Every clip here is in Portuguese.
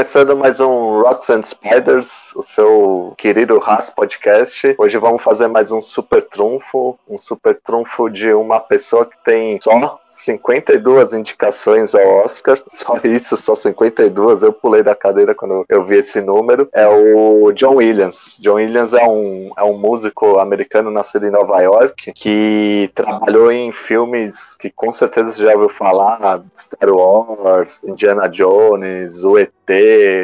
começando mais um Rocks and Spiders, o seu querido Haas Podcast. Hoje vamos fazer mais um super trunfo, um super trunfo de uma pessoa que tem só 52 indicações ao Oscar, só isso, só 52. Eu pulei da cadeira quando eu vi esse número. É o John Williams. John Williams é um, é um músico americano nascido em Nova York que trabalhou em filmes que com certeza você já ouviu falar: Star Wars, Indiana Jones, o ET,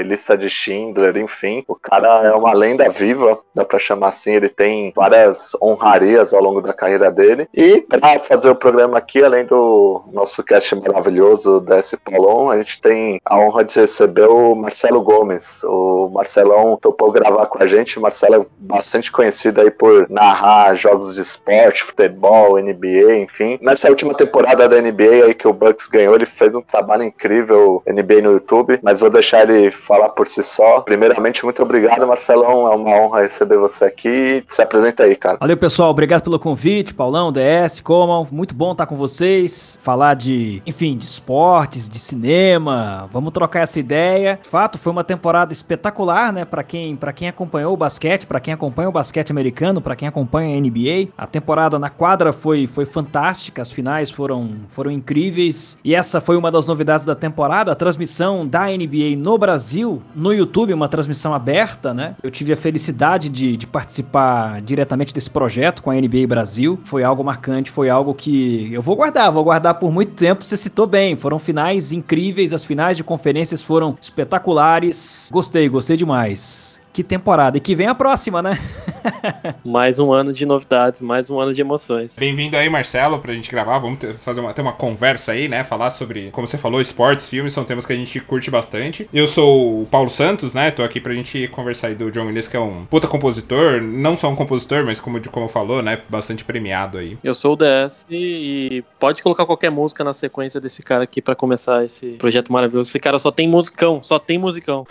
Lista de Schindler, enfim. O cara é uma lenda viva, dá pra chamar assim. Ele tem várias honrarias ao longo da carreira dele. E para fazer o programa aqui, além do nosso cast maravilhoso DS Paulon, a gente tem a honra de receber o Marcelo Gomes. O Marcelão topou gravar com a gente. O Marcelo é bastante conhecido aí por narrar jogos de esporte, futebol, NBA, enfim. Nessa última temporada da NBA aí que o Bucks ganhou, ele fez um trabalho incrível NBA no YouTube, mas vou deixar ele falar por si só. Primeiramente, muito obrigado, Marcelão. É uma honra receber você aqui. Se apresenta aí, cara. Valeu, pessoal. Obrigado pelo convite, Paulão, DS, Comal. Muito bom estar com vocês. Falar de, enfim, de esportes, de cinema. Vamos trocar essa ideia. De fato, foi uma temporada espetacular, né? Para quem, pra quem acompanhou o basquete, para quem acompanha o basquete americano, para quem acompanha a NBA. A temporada na quadra foi, foi fantástica. As finais foram, foram incríveis. E essa foi uma das novidades da temporada. A transmissão da NBA no Brasil, no YouTube, uma transmissão aberta, né? Eu tive a felicidade de, de participar diretamente desse projeto com a NBA Brasil. Foi algo marcante, foi algo que eu vou guardar, vou guardar por muito tempo. Você citou bem, foram finais incríveis, as finais de conferências foram espetaculares. Gostei, gostei demais. Que temporada. E que vem a próxima, né? mais um ano de novidades, mais um ano de emoções. Bem-vindo aí, Marcelo, pra gente gravar. Vamos ter, fazer uma, ter uma conversa aí, né? Falar sobre, como você falou, esportes, filmes, são temas que a gente curte bastante. Eu sou o Paulo Santos, né? Tô aqui pra gente conversar aí do John Williams, que é um puta compositor. Não só um compositor, mas como, como falou, né? Bastante premiado aí. Eu sou o DS e pode colocar qualquer música na sequência desse cara aqui para começar esse projeto maravilhoso. Esse cara só tem musicão, só tem musicão.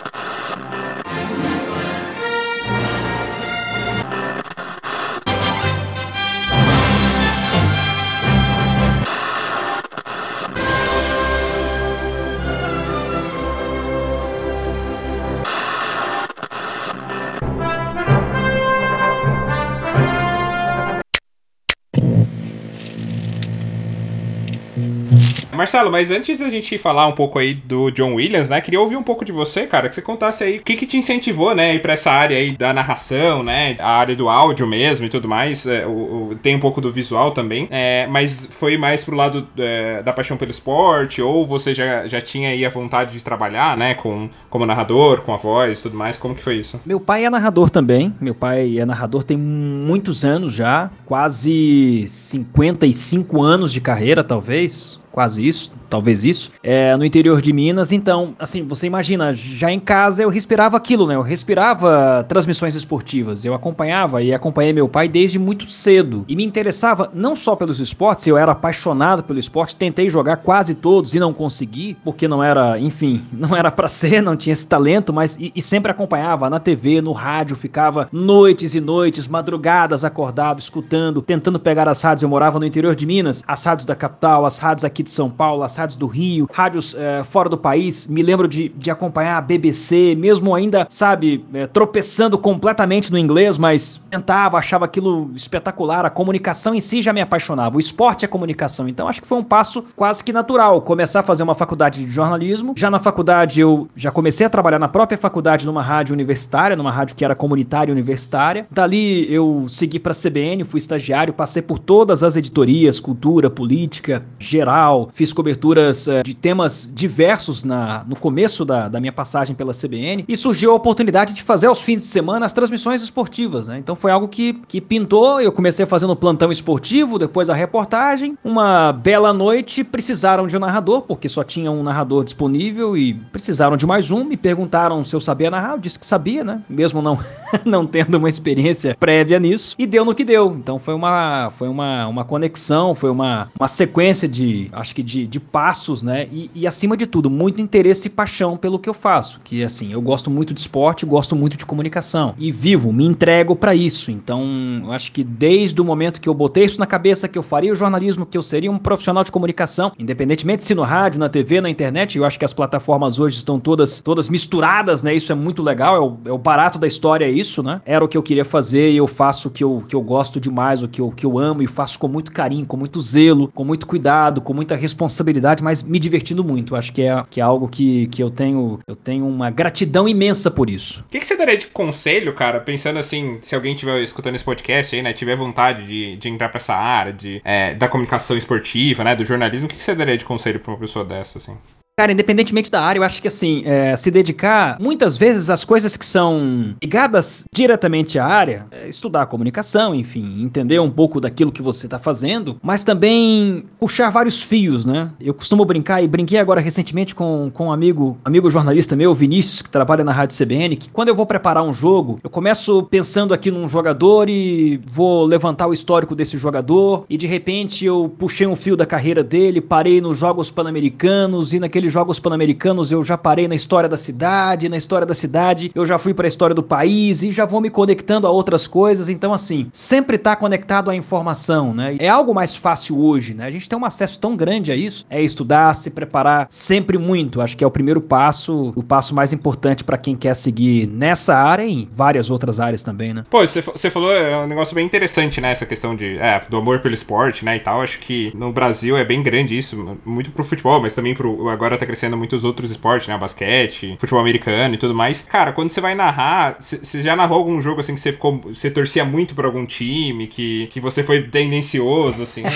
Marcelo, mas antes da gente falar um pouco aí do John Williams, né? Queria ouvir um pouco de você, cara, que você contasse aí o que, que te incentivou, né, ir pra essa área aí da narração, né? A área do áudio mesmo e tudo mais. É, o, o, tem um pouco do visual também. É, mas foi mais pro lado é, da paixão pelo esporte, ou você já, já tinha aí a vontade de trabalhar, né? Com, como narrador, com a voz e tudo mais. Como que foi isso? Meu pai é narrador também. Meu pai é narrador tem muitos anos já, quase 55 anos de carreira, talvez isso quase isso, talvez isso, é, no interior de Minas. Então, assim, você imagina, já em casa eu respirava aquilo, né? Eu respirava transmissões esportivas. Eu acompanhava e acompanhei meu pai desde muito cedo. E me interessava não só pelos esportes, eu era apaixonado pelo esporte, tentei jogar quase todos e não consegui, porque não era, enfim, não era para ser, não tinha esse talento, mas e, e sempre acompanhava na TV, no rádio, ficava noites e noites, madrugadas acordado, escutando, tentando pegar as rádios. Eu morava no interior de Minas, as rádios da capital, as rádios aqui de São Paulo, as rádios do Rio, rádios é, fora do país. Me lembro de, de acompanhar a BBC, mesmo ainda, sabe, é, tropeçando completamente no inglês, mas tentava, achava aquilo espetacular. A comunicação em si já me apaixonava. O esporte é comunicação. Então acho que foi um passo quase que natural começar a fazer uma faculdade de jornalismo. Já na faculdade eu já comecei a trabalhar na própria faculdade numa rádio universitária, numa rádio que era comunitária universitária. Dali eu segui para a CBN, fui estagiário, passei por todas as editorias, cultura, política, geral, fiz coberturas é, de temas diversos na, no começo da, da minha passagem pela CBN e surgiu a oportunidade de fazer aos fins de semana as transmissões esportivas, né? Então foi algo que, que pintou, eu comecei fazendo plantão esportivo, depois a reportagem. Uma bela noite, precisaram de um narrador, porque só tinha um narrador disponível e precisaram de mais um. Me perguntaram se eu sabia narrar, eu disse que sabia, né? Mesmo não, não tendo uma experiência prévia nisso. E deu no que deu. Então foi uma, foi uma, uma conexão, foi uma, uma sequência de, acho que de, de passos, né? E, e, acima de tudo, muito interesse e paixão pelo que eu faço. Que assim, eu gosto muito de esporte, gosto muito de comunicação. E vivo, me entrego para isso. Então, eu acho que desde o momento que eu botei isso na cabeça, que eu faria o jornalismo, que eu seria um profissional de comunicação, independentemente se no rádio, na TV, na internet, eu acho que as plataformas hoje estão todas, todas misturadas, né? Isso é muito legal, é o, é o barato da história, é isso, né? Era o que eu queria fazer e eu faço o que eu, que eu gosto demais, o que eu, que eu amo e faço com muito carinho, com muito zelo, com muito cuidado, com muita responsabilidade, mas me divertindo muito. Acho que é, que é algo que, que eu tenho eu tenho uma gratidão imensa por isso. O que, que você daria de conselho, cara, pensando assim, se alguém estiver escutando esse podcast aí, né, tiver vontade de, de entrar pra essa área, de, é, da comunicação esportiva, né, do jornalismo, o que, que você daria de conselho pra uma pessoa dessa, assim? Cara, independentemente da área, eu acho que assim, é, se dedicar muitas vezes às coisas que são ligadas diretamente à área, é, estudar a comunicação, enfim, entender um pouco daquilo que você está fazendo, mas também puxar vários fios, né? Eu costumo brincar e brinquei agora recentemente com, com um amigo, amigo jornalista meu, Vinícius, que trabalha na Rádio CBN, que quando eu vou preparar um jogo, eu começo pensando aqui num jogador e vou levantar o histórico desse jogador, e de repente eu puxei um fio da carreira dele, parei nos Jogos Pan-Americanos e naquele Jogos Pan-Americanos eu já parei na história da cidade, na história da cidade eu já fui para a história do país e já vou me conectando a outras coisas. Então, assim, sempre tá conectado à informação, né? É algo mais fácil hoje, né? A gente tem um acesso tão grande a isso. É estudar, se preparar sempre muito. Acho que é o primeiro passo, o passo mais importante para quem quer seguir nessa área e em várias outras áreas também, né? Pô, você falou é um negócio bem interessante, né? Essa questão de, é, do amor pelo esporte, né? E tal. Acho que no Brasil é bem grande isso, muito pro futebol, mas também pro. Agora agora tá crescendo muitos outros esportes, né? Basquete, futebol americano e tudo mais. Cara, quando você vai narrar, você já narrou algum jogo assim que você ficou. Você torcia muito pra algum time, que, que você foi tendencioso, assim?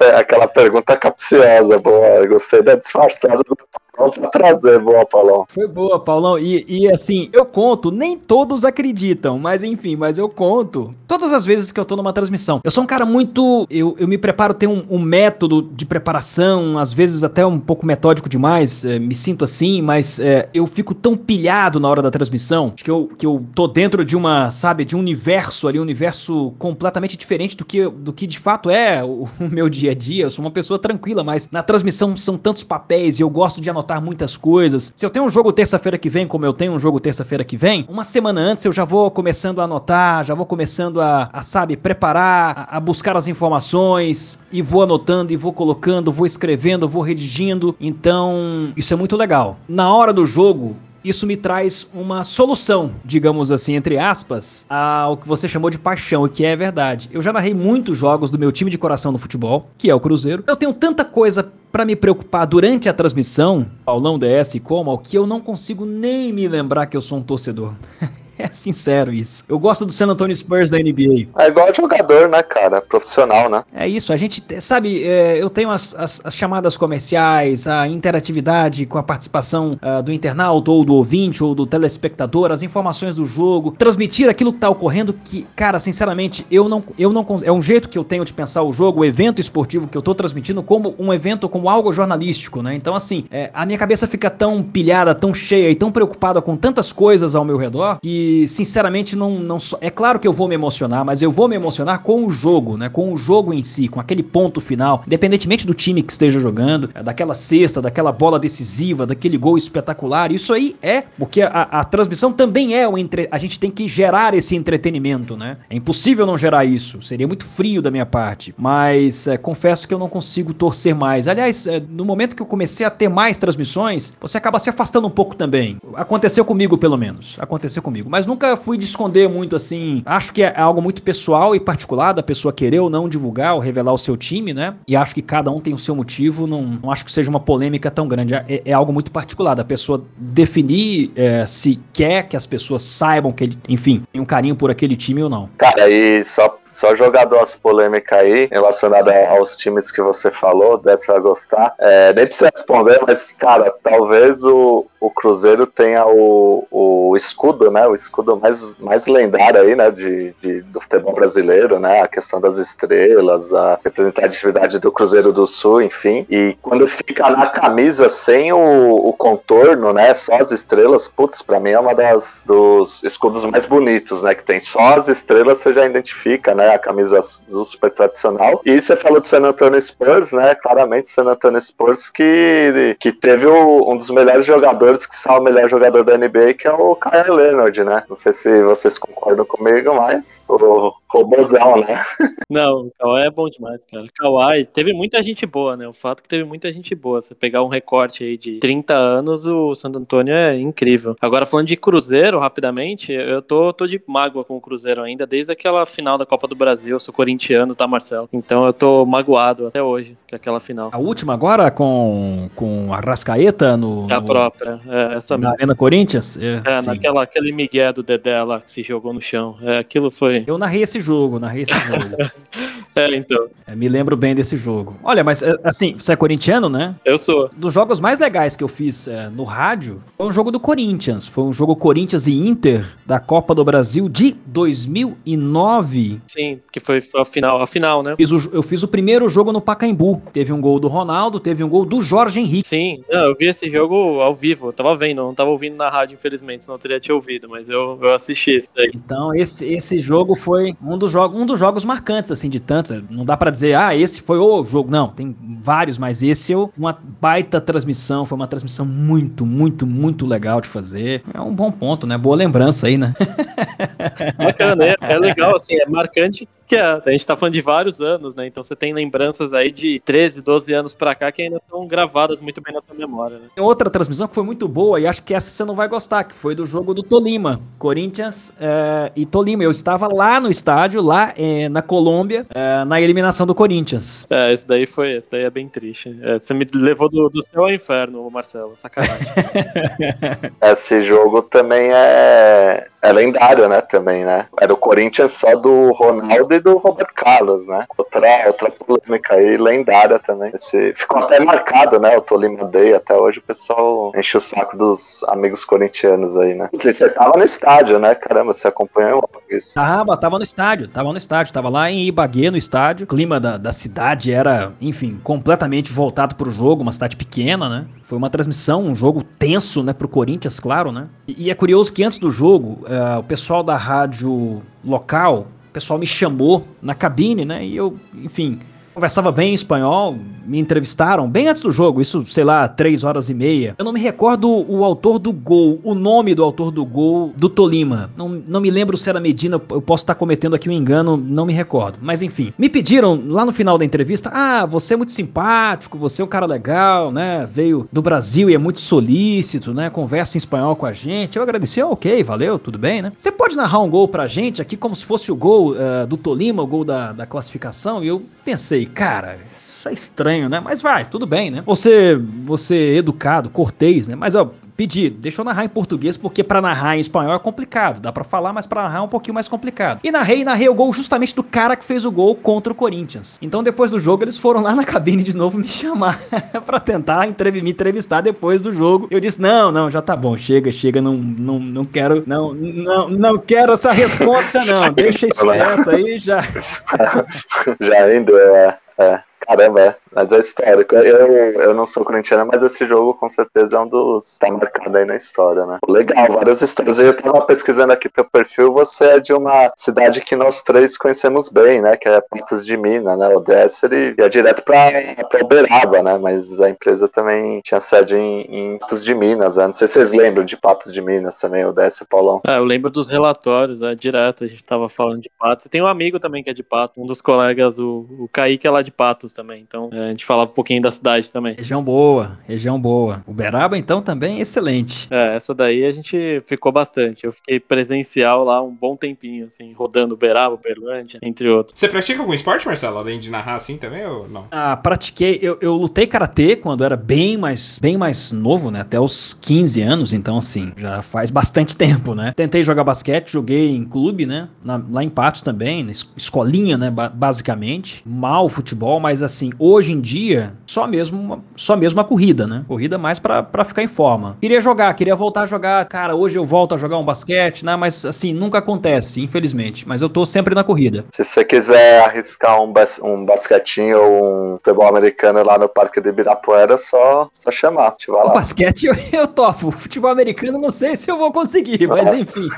É, aquela pergunta capciosa, boa. Gostei da disfarçada do Pronto pra trazer, boa, Paulão. Foi boa, Paulão. E, e assim, eu conto, nem todos acreditam, mas enfim, mas eu conto todas as vezes que eu tô numa transmissão. Eu sou um cara muito. Eu, eu me preparo, tenho um, um método de preparação, às vezes até um pouco metódico demais, é, me sinto assim, mas é, eu fico tão pilhado na hora da transmissão que eu, que eu tô dentro de uma, sabe, de um universo ali, um universo completamente diferente do que, do que de fato é o, o meu dia a dia. Eu sou uma pessoa tranquila, mas na transmissão são tantos papéis e eu gosto de anotar anotar muitas coisas. Se eu tenho um jogo terça-feira que vem, como eu tenho um jogo terça-feira que vem, uma semana antes eu já vou começando a anotar, já vou começando a, a sabe, preparar, a, a buscar as informações e vou anotando e vou colocando, vou escrevendo, vou redigindo. Então, isso é muito legal. Na hora do jogo, isso me traz uma solução, digamos assim, entre aspas, ao que você chamou de paixão, e que é verdade. Eu já narrei muitos jogos do meu time de coração no futebol, que é o Cruzeiro. Eu tenho tanta coisa para me preocupar durante a transmissão, Paulão DS e como, que eu não consigo nem me lembrar que eu sou um torcedor. É sincero isso. Eu gosto do San Antonio Spurs da NBA. É igual jogador, né, cara? Profissional, né? É isso. A gente, sabe, é, eu tenho as, as, as, chamadas comerciais, a interatividade com a participação uh, do internauta ou do ouvinte ou do telespectador, as informações do jogo, transmitir aquilo que tá ocorrendo que, cara, sinceramente, eu não, eu não, é um jeito que eu tenho de pensar o jogo, o evento esportivo que eu tô transmitindo como um evento, como algo jornalístico, né? Então, assim, é, a minha cabeça fica tão pilhada, tão cheia e tão preocupada com tantas coisas ao meu redor que sinceramente, não, não. É claro que eu vou me emocionar, mas eu vou me emocionar com o jogo, né? Com o jogo em si, com aquele ponto final. Independentemente do time que esteja jogando, é daquela cesta, daquela bola decisiva, daquele gol espetacular. Isso aí é. Porque a, a transmissão também é o entre. A gente tem que gerar esse entretenimento, né? É impossível não gerar isso. Seria muito frio da minha parte. Mas é, confesso que eu não consigo torcer mais. Aliás, é, no momento que eu comecei a ter mais transmissões, você acaba se afastando um pouco também. Aconteceu comigo, pelo menos. Aconteceu comigo mas nunca fui de esconder muito assim. Acho que é algo muito pessoal e particular da pessoa querer ou não divulgar ou revelar o seu time, né? E acho que cada um tem o seu motivo. Não, não acho que seja uma polêmica tão grande. É, é algo muito particular da pessoa definir é, se quer que as pessoas saibam que ele, enfim, tem um carinho por aquele time ou não. Cara, e só, só jogar duas polêmicas aí relacionada aos times que você falou, dessa vai gostar. É, nem precisa responder, mas, cara, talvez o, o Cruzeiro tenha o, o escudo, né? O escudo mais, mais lendário aí, né? De, de, do futebol brasileiro, né? A questão das estrelas, a representatividade do Cruzeiro do Sul, enfim. E quando fica na camisa sem o, o contorno, né? Só as estrelas, putz, pra mim é uma das dos escudos mais bonitos, né? Que tem só as estrelas, você já identifica, né? A camisa azul super tradicional. E você falou do San Antonio Spurs, né? Claramente San Antonio Spurs que, que teve o, um dos melhores jogadores, que são o melhor jogador da NBA, que é o Kyle Leonard, né? Não sei se vocês concordam comigo, mas o robôzão, né? Não, o Kawhi é bom demais, cara. Kawhi teve muita gente boa, né? O fato que teve muita gente boa. Você pegar um recorte aí de 30 anos, o Santo Antônio é incrível. Agora, falando de Cruzeiro, rapidamente, eu tô, tô de mágoa com o Cruzeiro ainda, desde aquela final da Copa do Brasil. Eu sou corintiano, tá, Marcelo? Então eu tô magoado até hoje, com aquela final. A última agora com, com a Rascaeta no. É a própria, é, essa na. Arena Corinthians? É, É, naquela, aquele migué do Dedé lá que se jogou no chão. É, aquilo foi. Eu narrei esse jogo, narrei esse jogo. É, então. É, me lembro bem desse jogo. Olha, mas é, assim, você é corintiano, né? Eu sou. Dos jogos mais legais que eu fiz é, no rádio foi um jogo do Corinthians. Foi um jogo Corinthians e Inter da Copa do Brasil de 2009. Sim, que foi a final, a final, né? Fiz o- eu fiz o primeiro jogo no Pacaembu. Teve um gol do Ronaldo, teve um gol do Jorge Henrique. Sim, não, eu vi esse jogo ao vivo, eu tava vendo, não tava ouvindo na rádio, infelizmente, senão eu teria te ouvido, mas eu, eu assisti esse daí. Então esse, esse jogo foi um dos, jogos, um dos jogos marcantes, assim, de tantos. Não dá pra dizer, ah, esse foi o jogo. Não, tem vários, mas esse é uma baita transmissão. Foi uma transmissão muito, muito, muito legal de fazer. É um bom ponto, né? Boa lembrança aí, né? Bacana, é, é legal, assim, é marcante que a, a gente tá falando de vários anos, né? Então você tem lembranças aí de 13, 12 anos pra cá que ainda estão gravadas muito bem na tua memória, né? Tem outra transmissão que foi muito boa e acho que essa você não vai gostar, que foi do jogo do Tolima, Corinthians eh, e Tolima. Eu estava lá no estádio, lá eh, na Colômbia, eh, na eliminação do Corinthians. É, esse daí foi, esse daí é bem triste. É, você me levou do, do céu ao inferno, Marcelo, sacanagem. Esse jogo também é, é lendário, né? Também, né? Era o Corinthians só do Ronaldo e do Roberto Carlos, né? Outra, outra polêmica aí, lendária também. Esse, ficou até marcado, né? O Tolima Day. Até hoje o pessoal enche o saco dos amigos corintianos aí, né? Você tava no estádio, né? Caramba, você acompanhou isso? Tava, tava no estádio, tava no estádio, tava lá em Ibagué, no estádio. O clima da, da cidade era, enfim, completamente voltado pro jogo, uma cidade pequena, né? Foi uma transmissão, um jogo tenso, né, pro Corinthians, claro, né? E, e é curioso que antes do jogo, eh, o pessoal da rádio local, o pessoal me chamou na cabine, né? E eu, enfim, conversava bem em espanhol, me entrevistaram bem antes do jogo, isso, sei lá, três horas e meia. Eu não me recordo o autor do gol, o nome do autor do gol do Tolima. Não, não me lembro se era Medina, eu posso estar cometendo aqui um engano, não me recordo. Mas enfim, me pediram lá no final da entrevista: ah, você é muito simpático, você é um cara legal, né? Veio do Brasil e é muito solícito, né? Conversa em espanhol com a gente. Eu agradeci, "Ah, ok, valeu, tudo bem, né? Você pode narrar um gol pra gente aqui como se fosse o gol eh, do Tolima, o gol da, da classificação? E eu pensei, cara, isso é estranho, né? Mas vai, tudo bem, né? Você, você é educado, cortês, né? Mas ó, pedi, deixa eu narrar em português, porque pra narrar em espanhol é complicado. Dá pra falar, mas pra narrar é um pouquinho mais complicado. E narrei, narrei o gol justamente do cara que fez o gol contra o Corinthians. Então depois do jogo eles foram lá na cabine de novo me chamar pra tentar entrev me entrevistar depois do jogo. Eu disse: "Não, não, já tá bom, chega, chega, não não, não quero, não, não, não quero essa resposta não. Deixa isso quieto aí já. Já rendeu, é. é. Caramba, é. Mas é histórico. Eu, eu não sou corintiano, mas esse jogo com certeza é um dos. tá marcado aí na história, né? Legal, várias histórias. Eu tava pesquisando aqui teu perfil, você é de uma cidade que nós três conhecemos bem, né? Que é Patos de Minas, né? O Desser e ia direto pra, pra Uberaba, né? Mas a empresa também tinha sede em, em Patos de Minas, né? Não sei se vocês lembram de Patos de Minas também, o Desser Paulão. Ah, eu lembro dos relatórios, é, direto, a gente tava falando de Patos. Tem um amigo também que é de Patos, um dos colegas, o, o Kaique é lá de Patos também, então é, a gente falava um pouquinho da cidade também. Região boa, região boa. Uberaba então também excelente. É, essa daí a gente ficou bastante. Eu fiquei presencial lá um bom tempinho, assim, rodando Uberaba, Uberlândia, entre outros. Você pratica algum esporte, Marcelo? Além de narrar assim também ou não? Ah, pratiquei, eu, eu lutei karatê quando era bem mais, bem mais novo, né? Até os 15 anos, então assim, já faz bastante tempo, né? Tentei jogar basquete, joguei em clube, né? Na- lá em Patos também, escolinha, né? ba- basicamente. Mal futebol, mas assim, hoje em dia, só mesmo, só mesmo a corrida, né? Corrida mais pra, ficar em forma. Queria jogar, queria voltar a jogar. Cara, hoje eu volto a jogar um basquete, né? Mas assim, nunca acontece, infelizmente. Mas eu tô sempre na corrida. Se você quiser arriscar um, bas um basquetinho ou um futebol americano lá no Parque de Ibirapuera, só, só chamar. Te vai lá. O basquete eu, eu topo. Futebol americano não sei se eu vou conseguir, mas enfim.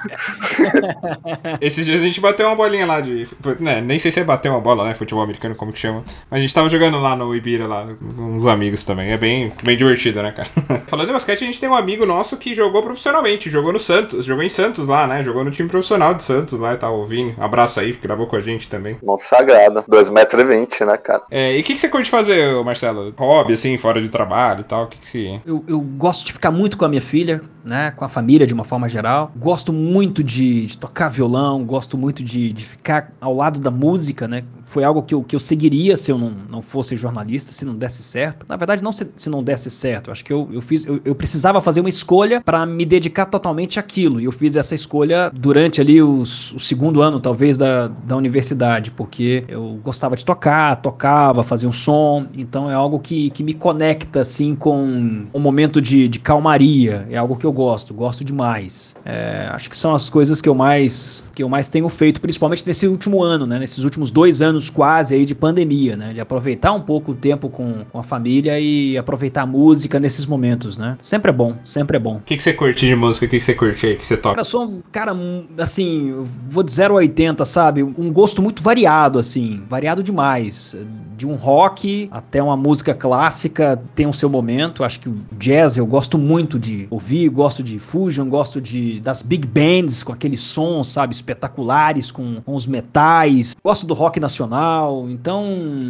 Esses dias a gente bateu uma bolinha lá de. Né, nem sei se é bater uma bola, né? Futebol americano, como que chama. Mas a gente tava jogando lá no Ibira, lá, com uns amigos também. É bem, bem divertido, né, cara? Falando em basquete, a gente tem um amigo nosso que jogou profissionalmente, jogou no Santos, jogou em Santos lá, né? Jogou no time profissional de Santos lá e tal, o Vini. Abraço aí, que gravou com a gente também. Monte sagrado. 2,20m, né, cara? É, e o que, que você curte fazer, Marcelo? Hobby, assim, fora de trabalho e tal? O que, que você. Eu, eu gosto de ficar muito com a minha filha, né? Com a família de uma forma geral. Gosto muito de, de tocar violão, gosto muito de, de ficar ao lado da música, né? Foi algo que eu, que eu seguiria se eu não, não fosse jornalista, se não desse certo. Na verdade, não se, se não desse certo. Acho que eu, eu fiz. Eu, eu precisava fazer uma escolha para me dedicar totalmente àquilo. E eu fiz essa escolha durante ali os, o segundo ano, talvez, da, da universidade, porque eu gostava de tocar, tocava, fazia um som. Então é algo que, que me conecta, assim, com um momento de, de calmaria. É algo que eu gosto, gosto demais. É, acho que são as coisas que eu mais que eu mais tenho feito, principalmente nesse último ano, né? Nesses últimos dois anos quase aí de pandemia, né? De aproveitar um pouco o tempo com, com a família e aproveitar a música nesses momentos, né? Sempre é bom, sempre é bom. O que, que você curte de música? O que, que você curte aí, que você toca? Eu sou um cara, assim, vou de 0 a 80, sabe? Um gosto muito variado, assim, variado demais de um rock até uma música clássica tem o seu momento. Acho que o jazz eu gosto muito de ouvir, gosto de fusion, gosto de das big bands com aqueles sons, sabe, espetaculares com, com os metais. Gosto do rock nacional, então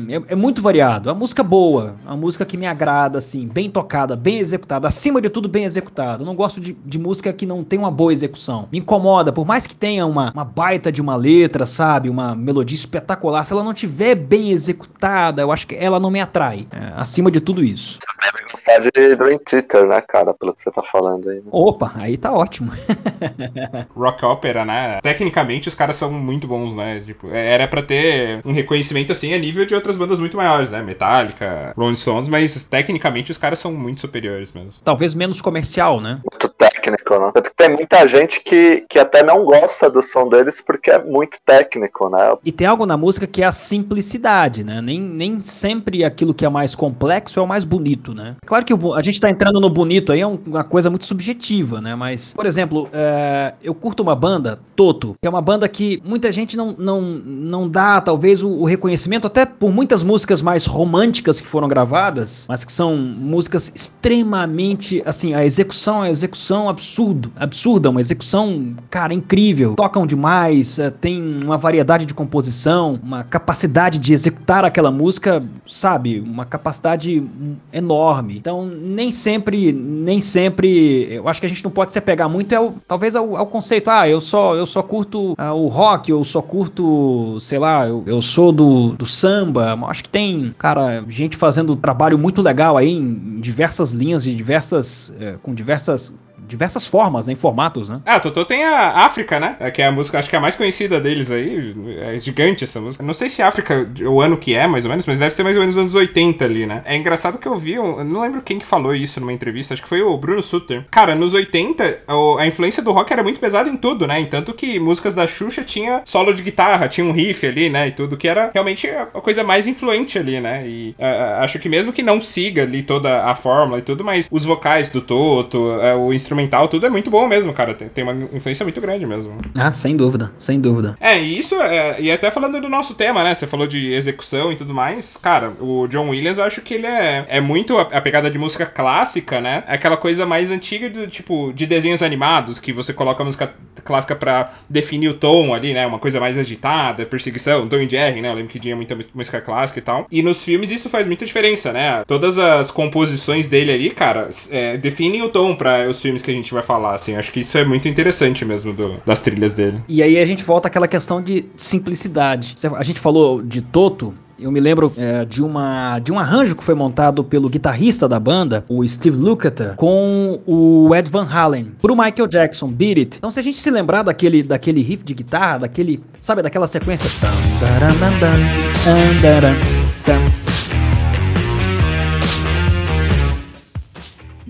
é, é, muito variado. A música boa, a música que me agrada, assim, bem tocada, bem executada, acima de tudo bem executada. Não gosto de, de música que não tem uma boa execução. Me incomoda, por mais que tenha uma, uma baita de uma letra, sabe, uma melodia espetacular, se ela não tiver bem executada eu acho que ela não me atrai. É, acima de tudo isso. Você deve gostar de Dream Theater, né, cara? Pelo que você tá falando aí. Né? Opa, aí tá ótimo. Rock Opera, né? Tecnicamente os caras são muito bons, né? Tipo, é, era para ter um reconhecimento assim a nível de outras bandas muito maiores, né? Metallica, Rolling Stones, mas tecnicamente os caras são muito superiores mesmo. Talvez menos comercial, né? Muito técnico, né? Tanto que tem muita gente que, que até não gosta do som deles porque é muito técnico, né? E tem algo na música que é a simplicidade, né? Nem, nem sempre aquilo que é mais complexo é o mais bonito, né? Claro que a gente tá entrando no bonito aí, é uma coisa muito subjetiva, né? Mas, por exemplo, é, eu curto uma banda, Toto, que é uma banda que muita gente não, não, não dá, talvez, o, o reconhecimento, até por muitas músicas mais românticas que foram gravadas, mas que são músicas extremamente, assim, a execução é execução absurdo, absurda, uma execução, cara, incrível. Tocam demais, é, tem uma variedade de composição, uma capacidade de executar aquela música, sabe, uma capacidade enorme. Então, nem sempre, nem sempre, eu acho que a gente não pode se apegar muito ao, talvez ao, ao conceito, ah, eu só, eu só curto ah, o rock, eu só curto, sei lá, eu, eu sou do, do samba. Acho que tem, cara, gente fazendo trabalho muito legal aí em diversas linhas, de diversas, é, com diversas diversas formas, né, em formatos, né? Ah, Totô tem a África, né? Que é a música, acho que é a mais conhecida deles aí. É gigante essa música. Não sei se África, o ano que é, mais ou menos, mas deve ser mais ou menos nos anos 80 ali, né? É engraçado que eu vi, não lembro quem que falou isso numa entrevista, acho que foi o Bruno Sutter. Cara, nos 80, a influência do rock era muito pesada em tudo, né? Em tanto que músicas da Xuxa tinha solo de guitarra, tinha um riff ali, né? E tudo, que era realmente a coisa mais influente ali, né? E uh, acho que mesmo que não siga ali toda a fórmula e tudo, mas os vocais do Toto, uh, o instrumento instrumental, tudo é muito bom mesmo, cara. Tem, tem uma influência muito grande mesmo. Ah, sem dúvida, sem dúvida. É, e isso, é, e até falando do nosso tema, né? Você falou de execução e tudo mais. Cara, o John Williams, eu acho que ele é, é muito a, a pegada de música clássica, né? É aquela coisa mais antiga do tipo de desenhos animados, que você coloca a música clássica para definir o tom ali, né? Uma coisa mais agitada, perseguição, Tom e Jerry, né? Eu lembro que tinha muita música clássica e tal. E nos filmes isso faz muita diferença, né? Todas as composições dele ali, cara, é, definem o tom para os filmes que a gente vai falar, assim. Acho que isso é muito interessante mesmo do, das trilhas dele. E aí a gente volta àquela questão de simplicidade. A gente falou de Toto, eu me lembro é, de, uma, de um arranjo que foi montado pelo guitarrista da banda, o Steve Lukather, com o Ed Van Halen, pro Michael Jackson, Beat It. Então, se a gente se lembrar daquele, daquele riff de guitarra, daquele, sabe, daquela sequência.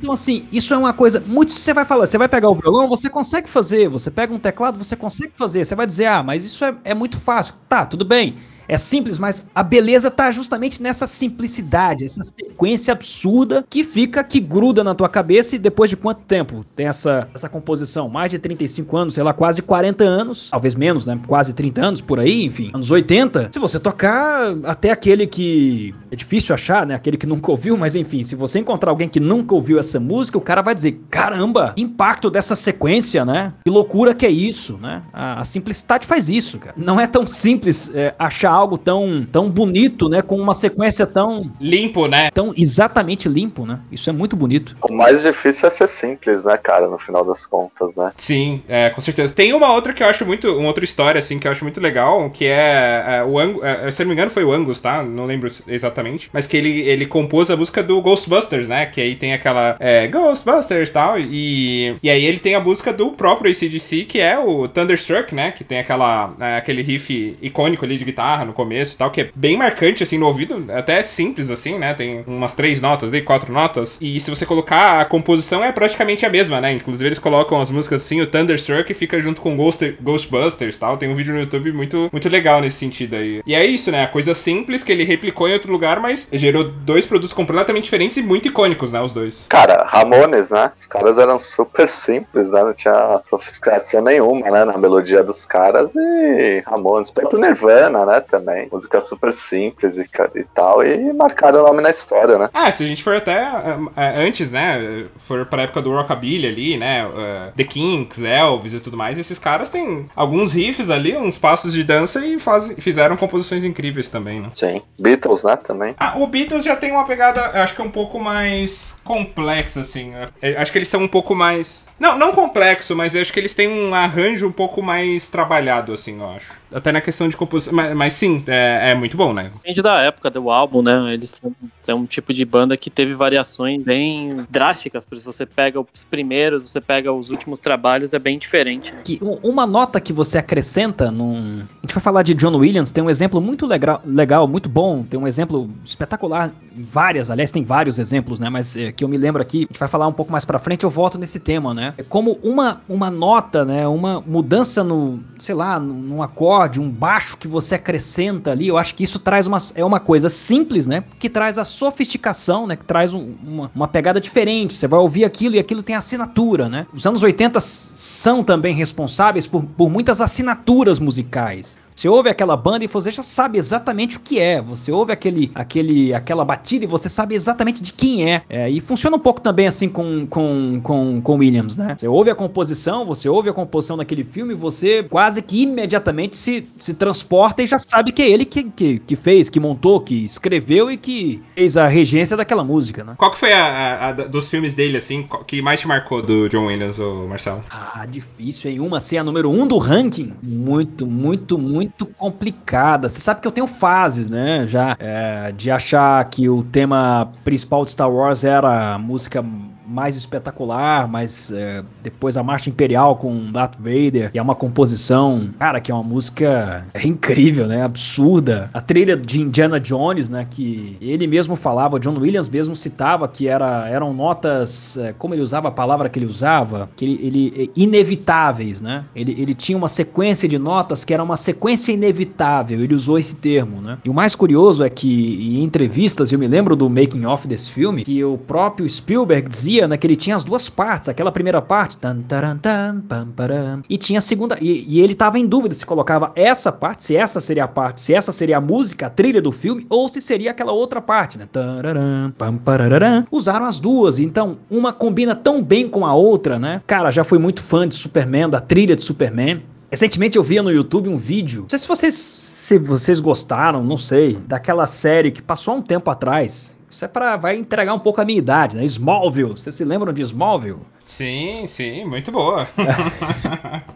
Então, assim, isso é uma coisa. Muito. Você vai falar, você vai pegar o violão, você consegue fazer. Você pega um teclado, você consegue fazer. Você vai dizer, ah, mas isso é, é muito fácil. Tá, tudo bem. É simples, mas a beleza tá justamente nessa simplicidade, essa sequência absurda que fica, que gruda na tua cabeça e depois de quanto tempo tem essa, essa composição? Mais de 35 anos, sei lá, quase 40 anos, talvez menos, né? Quase 30 anos por aí, enfim, anos 80. Se você tocar até aquele que é difícil achar, né? Aquele que nunca ouviu, mas enfim, se você encontrar alguém que nunca ouviu essa música, o cara vai dizer: caramba, impacto dessa sequência, né? Que loucura que é isso, né? A, a simplicidade faz isso, cara. Não é tão simples é, achar algo tão, tão bonito, né? Com uma sequência tão. Limpo, né? Tão exatamente limpo, né? Isso é muito bonito. O mais difícil é ser simples, né, cara, no final das contas, né? Sim, é, com certeza. Tem uma outra que eu acho muito. Uma outra história, assim, que eu acho muito legal, que é, é o Angus. É, se eu não me engano, foi o Angus, tá? Não lembro exatamente. Mas que ele, ele compôs a música do Ghostbusters, né? Que aí tem aquela. É, Ghostbusters e tal. E, e aí ele tem a música do próprio ACDC, que é o Thunderstruck, né? Que tem aquela, é, aquele riff icônico ali de guitarra no começo e tal, que é bem marcante, assim, no ouvido, até simples, assim, né? Tem umas três notas, de quatro notas. E se você colocar a composição é praticamente a mesma, né? Inclusive eles colocam as músicas assim, o Thunderstruck fica junto com Ghost, Ghostbusters tal. Tem um vídeo no YouTube muito, muito legal nesse sentido aí. E é isso, né? A coisa simples que ele replicou em outro lugar, mas gerou dois produtos completamente diferentes e muito icônicos, né? Os dois. Cara, Ramones, né? Os caras eram super simples, né? Não tinha sofisticação nenhuma, né? Na melodia dos caras e Ramones. Próprio Nirvana, né? Também. Música super simples e, e tal. E marcaram o nome na história, né? Ah, se a gente for até uh, antes, né? For pra época do Rockabilly ali, né? Uh, The Kinks, Elvis e tudo mais. Esses caras têm alguns riffs ali, uns passos de dança e faz, fizeram composições incríveis também, né? Sim. Beatles, né? Também. Ah, o Beatles já tem uma pegada, acho que é um pouco mais complexa, assim. Eu acho que eles são um pouco mais. Não, não complexo, mas eu acho que eles têm um arranjo um pouco mais trabalhado, assim, eu acho. Até na questão de composição. Mas, mas sim, é, é, muito bom, né? Depende da época do álbum, né? Eles têm um tipo de banda que teve variações bem drásticas. Por isso, você pega os primeiros, você pega os últimos trabalhos, é bem diferente. Né? Que, uma nota que você acrescenta num. A gente vai falar de John Williams, tem um exemplo muito legal, legal muito bom, tem um exemplo espetacular, várias, aliás, tem vários exemplos, né? Mas é, que eu me lembro aqui, a gente vai falar um pouco mais pra frente, eu volto nesse tema, né? É como uma, uma nota, né? Uma mudança no, sei lá, num acorde, um baixo que você acrescenta ali, eu acho que isso traz uma, é uma coisa simples, né? Que traz a sofisticação, né? Que traz um, uma, uma pegada diferente. Você vai ouvir aquilo e aquilo tem assinatura, né? Os anos 80 são também responsáveis por, por muitas assinaturas musicais. Você ouve aquela banda e você já sabe exatamente o que é. Você ouve aquele, aquele, aquela batida e você sabe exatamente de quem é. é e funciona um pouco também assim com, com, com, com Williams, né? Você ouve a composição, você ouve a composição daquele filme, você quase que imediatamente se, se transporta e já sabe que é ele que, que, que fez, que montou, que escreveu e que fez a regência daquela música, né? Qual que foi a, a, a dos filmes dele, assim, que mais te marcou do John Williams, ou Marcelo? Ah, difícil, hein? Uma ser a número um do ranking. Muito, muito, muito muito complicada. Você sabe que eu tenho fases, né? Já é, de achar que o tema principal de Star Wars era música mais espetacular, mas é, depois a Marcha Imperial com Darth Vader, que é uma composição, cara, que é uma música incrível, né? Absurda. A trilha de Indiana Jones, né? Que ele mesmo falava, John Williams mesmo citava que era, eram notas, é, como ele usava a palavra que ele usava, que ele, ele inevitáveis, né? Ele, ele tinha uma sequência de notas que era uma sequência inevitável, ele usou esse termo, né? E o mais curioso é que em entrevistas, eu me lembro do making of desse filme, que o próprio Spielberg dizia dizia, né, que ele tinha as duas partes. Aquela primeira parte, tan, taran, tan, pam, param, e tinha a segunda. E, e ele tava em dúvida se colocava essa parte, se essa seria a parte, se essa seria a música, a trilha do filme, ou se seria aquela outra parte, né? Tararam, pam, pararam. Usaram as duas, então uma combina tão bem com a outra, né? Cara, já fui muito fã de Superman, da trilha de Superman. Recentemente eu via no YouTube um vídeo, não sei se vocês, se vocês gostaram, não sei, daquela série que passou há um tempo atrás, isso é para vai entregar um pouco a minha idade, né? Smallville. Vocês se lembram de Smallville? Sim, sim, muito boa.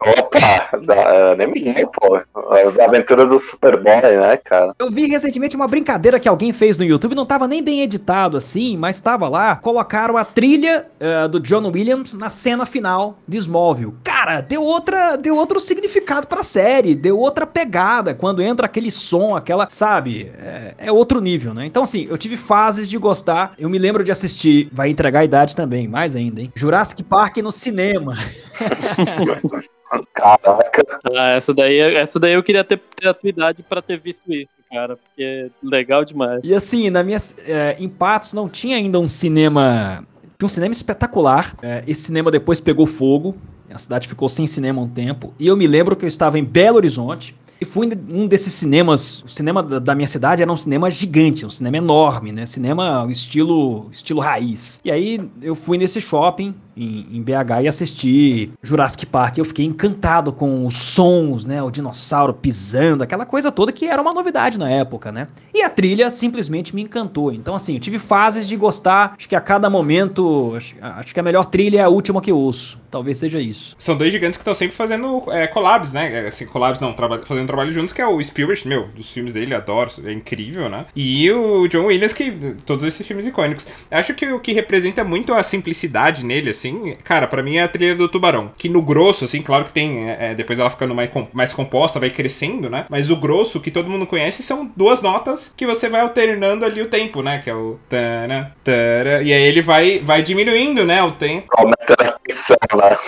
Da, nem me pô. As aventuras do Superboy, né, cara? Eu vi recentemente uma brincadeira que alguém fez no YouTube, não tava nem bem editado assim, mas tava lá. Colocaram a trilha uh, do John Williams na cena final de Smallville. Cara, cara, deu outra, deu outro significado pra série, deu outra pegada. Quando entra aquele som, aquela, sabe? É, é outro nível, né? Então, assim, eu tive fases de gostar. Eu me lembro de assistir, vai entregar a idade também, mais ainda, hein? Jurassic Park no cinema. Caraca. Ah, essa daí, essa daí eu queria ter, ter a tua idade pra ter visto isso, cara, porque é legal demais. E assim, na minha. É, em Patos não tinha ainda um cinema. Tinha um cinema espetacular. É, esse cinema depois pegou fogo. A cidade ficou sem cinema um tempo. E eu me lembro que eu estava em Belo Horizonte. E fui em um desses cinemas, o cinema da minha cidade era um cinema gigante, um cinema enorme, né? Cinema estilo, estilo raiz. E aí eu fui nesse shopping em, em, BH e assisti Jurassic Park. Eu fiquei encantado com os sons, né? O dinossauro pisando, aquela coisa toda que era uma novidade na época, né? E a trilha simplesmente me encantou. Então, assim, eu tive fases de gostar. Acho que a cada momento, acho, acho que a melhor trilha é a última que eu ouço. Talvez seja isso. São dois gigantes que estão sempre fazendo é, collabs, né? É, assim, collabs não, fazendo trabalho juntos, que é o Spielberg, meu, dos filmes dele, adoro, é incrível, né? E o John Williams, que todos esses filmes icônicos. Acho que o que representa muito a simplicidade nele, assim, cara, para mim é a trilha do Tubarão. Que no grosso, assim, claro que tem. É, é, depois ela ficando mais, mais composta, vai crescendo, né? Mas o grosso que todo mundo conhece são duas notas que você vai alternando ali o tempo, né? Que é o. Tana, tara, e aí ele vai, vai diminuindo, né? O tempo. Aumenta tensão lá.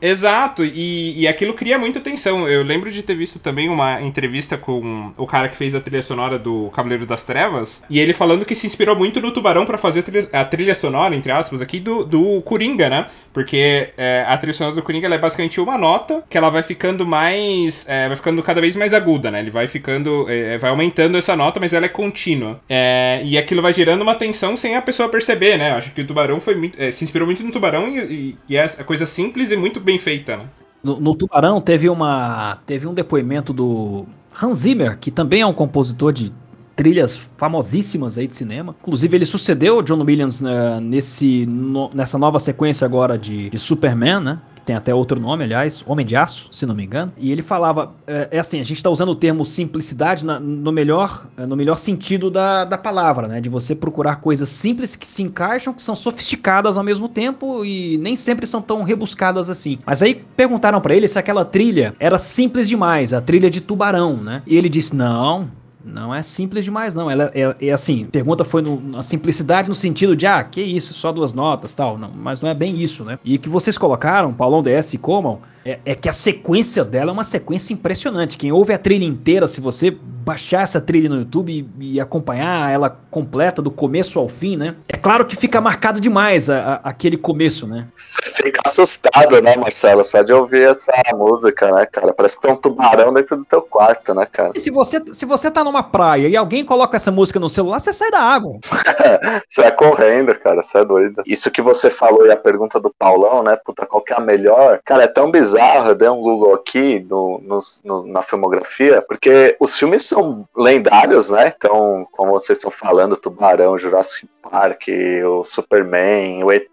Exato, e, e aquilo cria muita tensão. Eu lembro de ter visto também uma entrevista com o cara que fez a trilha sonora do Cavaleiro das Trevas, e ele falando que se inspirou muito no Tubarão para fazer a trilha, a trilha, sonora, entre aspas, aqui do, do Coringa, né? Porque é, a trilha sonora do Coringa é basicamente uma nota que ela vai ficando mais. É, vai ficando cada vez mais aguda, né? Ele vai ficando. É, vai aumentando essa nota, mas ela é contínua. É, e aquilo vai gerando uma tensão sem a pessoa perceber, né? Eu acho que o Tubarão foi muito, é, se inspirou muito no Tubarão e, e, e é coisa simples e muito bem feita, né? No, no, Tubarão teve uma teve um depoimento do Hans Zimmer, que também é um compositor de trilhas famosíssimas aí de cinema. Inclusive ele sucedeu John Williams uh, nesse no, nessa nova sequência agora de, de Superman, né? Tem até outro nome, aliás, Homem de Aço, se não me engano. E ele falava, é, é assim, a gente está usando o termo simplicidade na, no, melhor, é, no melhor sentido da, da palavra, né? De você procurar coisas simples que se encaixam, que são sofisticadas ao mesmo tempo e nem sempre são tão rebuscadas assim. Mas aí perguntaram para ele se aquela trilha era simples demais, a trilha de Tubarão, né? E ele disse, não, não é simples demais, não. Ela é, é assim, pergunta foi no, na simplicidade no sentido de, ah, que isso, só duas notas tal. Não, mas não é bem isso, né? E que vocês colocaram, Paulão DS e Coman, é, é, que a sequência dela é uma sequência impressionante. Quem ouve a trilha inteira, se você baixar essa trilha no YouTube e, e acompanhar ela completa do começo ao fim, né? É claro que fica marcado demais a, a, aquele começo, né? Fica assustado, né, Marcelo? Só de ouvir essa música, né, cara? Parece que tem um tubarão dentro do teu quarto, né, cara? E se você, se você tá numa praia e alguém coloca essa música no celular, você sai da água. você vai correndo, cara, você é doido. Isso que você falou e a pergunta do Paulão, né? Puta, qual que é a melhor? Cara, é tão bizarro bizarro, eu dei um Google aqui no, no, no, na filmografia, porque os filmes são lendários, né? Então, como vocês estão falando, Tubarão, Jurassic Park, o Superman, o ET,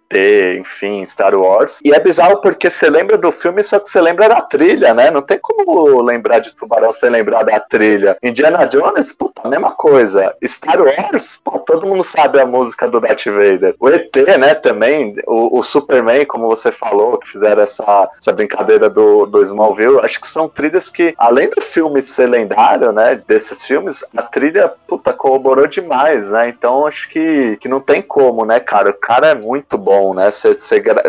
enfim, Star Wars. E é bizarro porque você lembra do filme, só que você lembra da trilha, né? Não tem como lembrar de Tubarão sem lembrar da trilha. Indiana Jones, puta, mesma coisa. Star Wars, pô, todo mundo sabe a música do Darth Vader. O ET, né, também, o, o Superman, como você falou, que fizeram essa, essa brincadeira do, do Smallville, acho que são trilhas que, além do filme ser lendário, né, desses filmes, a trilha, puta, corroborou demais, né? Então acho que, que não tem como, né, cara? O cara é muito bom, né? Você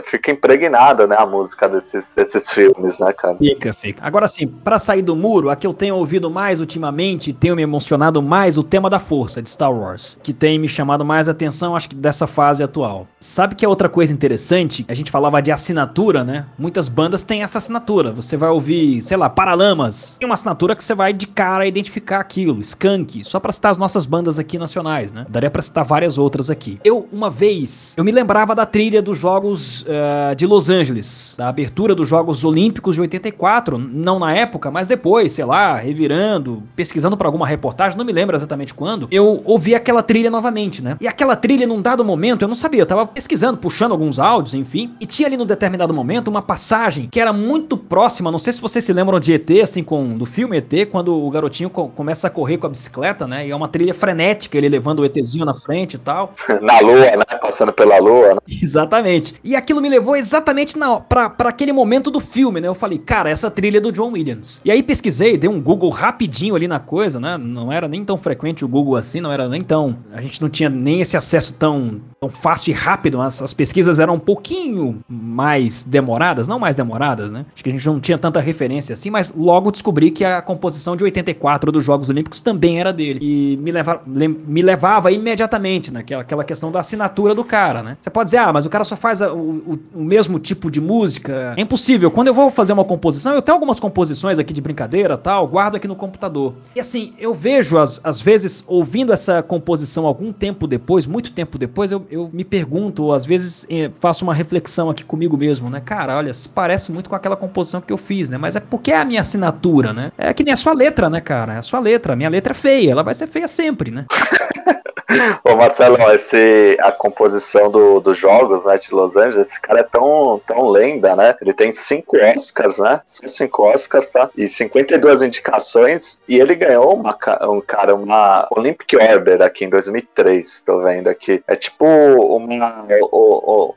fica impregnada, né, a música desses, desses filmes, né, cara? Fica, fica. Agora sim, para sair do muro, a que eu tenho ouvido mais ultimamente, tenho me emocionado mais, o tema da força de Star Wars, que tem me chamado mais atenção, acho que dessa fase atual. Sabe que é outra coisa interessante? A gente falava de assinatura, né? Muitas bandas têm essa assinatura. Você vai ouvir, sei lá, Paralamas. Tem uma assinatura que você vai de cara identificar aquilo. Skunk, só para citar as nossas bandas aqui nacionais, né? Daria para citar várias outras aqui. Eu, uma vez, eu me lembrava da trilha dos Jogos uh, de Los Angeles, da abertura dos Jogos Olímpicos de 84, não na época, mas depois, sei lá, revirando, pesquisando para alguma reportagem, não me lembro exatamente quando, eu ouvi aquela trilha novamente, né? E aquela trilha, num dado momento, eu não sabia, eu tava pesquisando, puxando alguns áudios, enfim, e tinha ali num determinado momento uma passagem que era muito próxima, não sei se vocês se lembram de ET, assim, com, do filme ET, quando o garotinho co começa a correr com a bicicleta, né? E é uma trilha frenética, ele levando o ETzinho na frente e tal. Na lua, né? Passando pela lua, né? Exatamente. E aquilo me levou exatamente na, pra, pra aquele momento do filme, né? Eu falei, cara, essa trilha é do John Williams. E aí pesquisei, dei um Google rapidinho ali na coisa, né? Não era nem tão frequente o Google assim, não era nem tão. A gente não tinha nem esse acesso tão, tão fácil e rápido. As, as pesquisas eram um pouquinho mais demoradas, não mais demoradas, né? Acho que a gente não tinha tanta referência assim, mas logo descobri que a composição de 84 dos Jogos Olímpicos também era dele. E me, leva, me levava imediatamente naquela aquela questão da assinatura do cara, né? Você pode dizer, ah, mas o cara só faz o, o, mesmo tipo de música. É impossível. Quando eu vou fazer uma composição, eu tenho algumas composições aqui de brincadeira tal, guardo aqui no computador. E assim, eu vejo, às, às vezes, ouvindo essa composição algum tempo depois, muito tempo depois, eu, eu me pergunto, ou às vezes eh, faço uma reflexão aqui comigo mesmo, né? Cara, olha, parece muito com aquela composição que eu fiz, né? Mas é porque é a minha assinatura, né? É que nem a sua letra, né, cara? É a sua letra. A minha letra é feia, ela vai ser feia sempre, né? Ô Marcelo, esse, a composição do, dos jogos né, de Los Angeles, esse cara é tão, tão lenda, né? Ele tem cinco Oscars, né? São cinco Oscars, tá? E 52 indicações. E ele ganhou uma, um, cara, uma Olympic Order aqui em 2003, tô vendo aqui. É tipo uma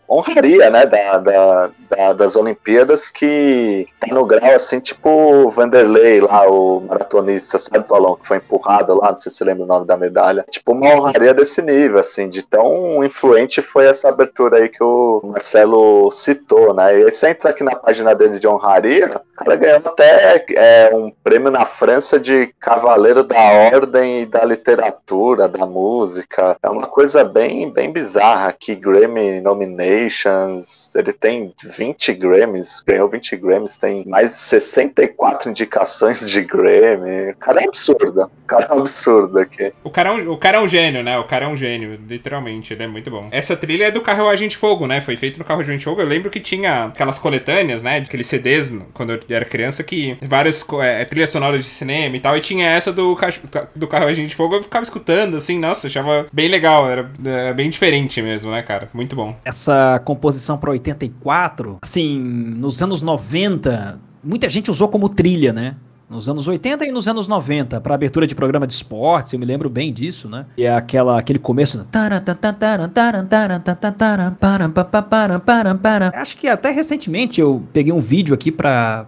honraria, né? Da, da, da, das Olimpíadas que tá no grau assim, tipo Vanderlei lá, o maratonista, sabe, Paulão? Que foi empurrado lá, não sei se você lembra o nome da medalha. Tipo uma honraria desse nível, assim, de tão influente foi essa abertura aí que o Marcelo citou, né? E você entra aqui na página dele de honraria, o cara ganhou até é, um prêmio na França de Cavaleiro da Ordem e da Literatura, da Música. É uma coisa bem, bem bizarra aqui, Grammy Nominations, ele tem 20 Grammys, ganhou 20 Grammys, tem mais de 64 indicações de Grammy. O cara é absurdo, o cara é absurdo aqui. O cara é um, o cara é um gênio, né? O cara é um gênio, literalmente, ele é muito bom. Essa trilha é do Carro Agente Fogo, né? Foi feito no Carro Agente Fogo. Eu lembro que tinha aquelas coletâneas, né? Aqueles CDs, quando eu era criança, que várias é, trilhas sonoras de cinema e tal. E tinha essa do, do Carro Agente Fogo. Eu ficava escutando, assim, nossa, achava bem legal. Era é, bem diferente mesmo, né, cara? Muito bom. Essa composição pra 84, assim, nos anos 90, muita gente usou como trilha, né? Nos anos 80 e nos anos 90, para abertura de programa de esportes, eu me lembro bem disso, né? E é aquela, aquele começo. Acho que até recentemente eu peguei um vídeo aqui para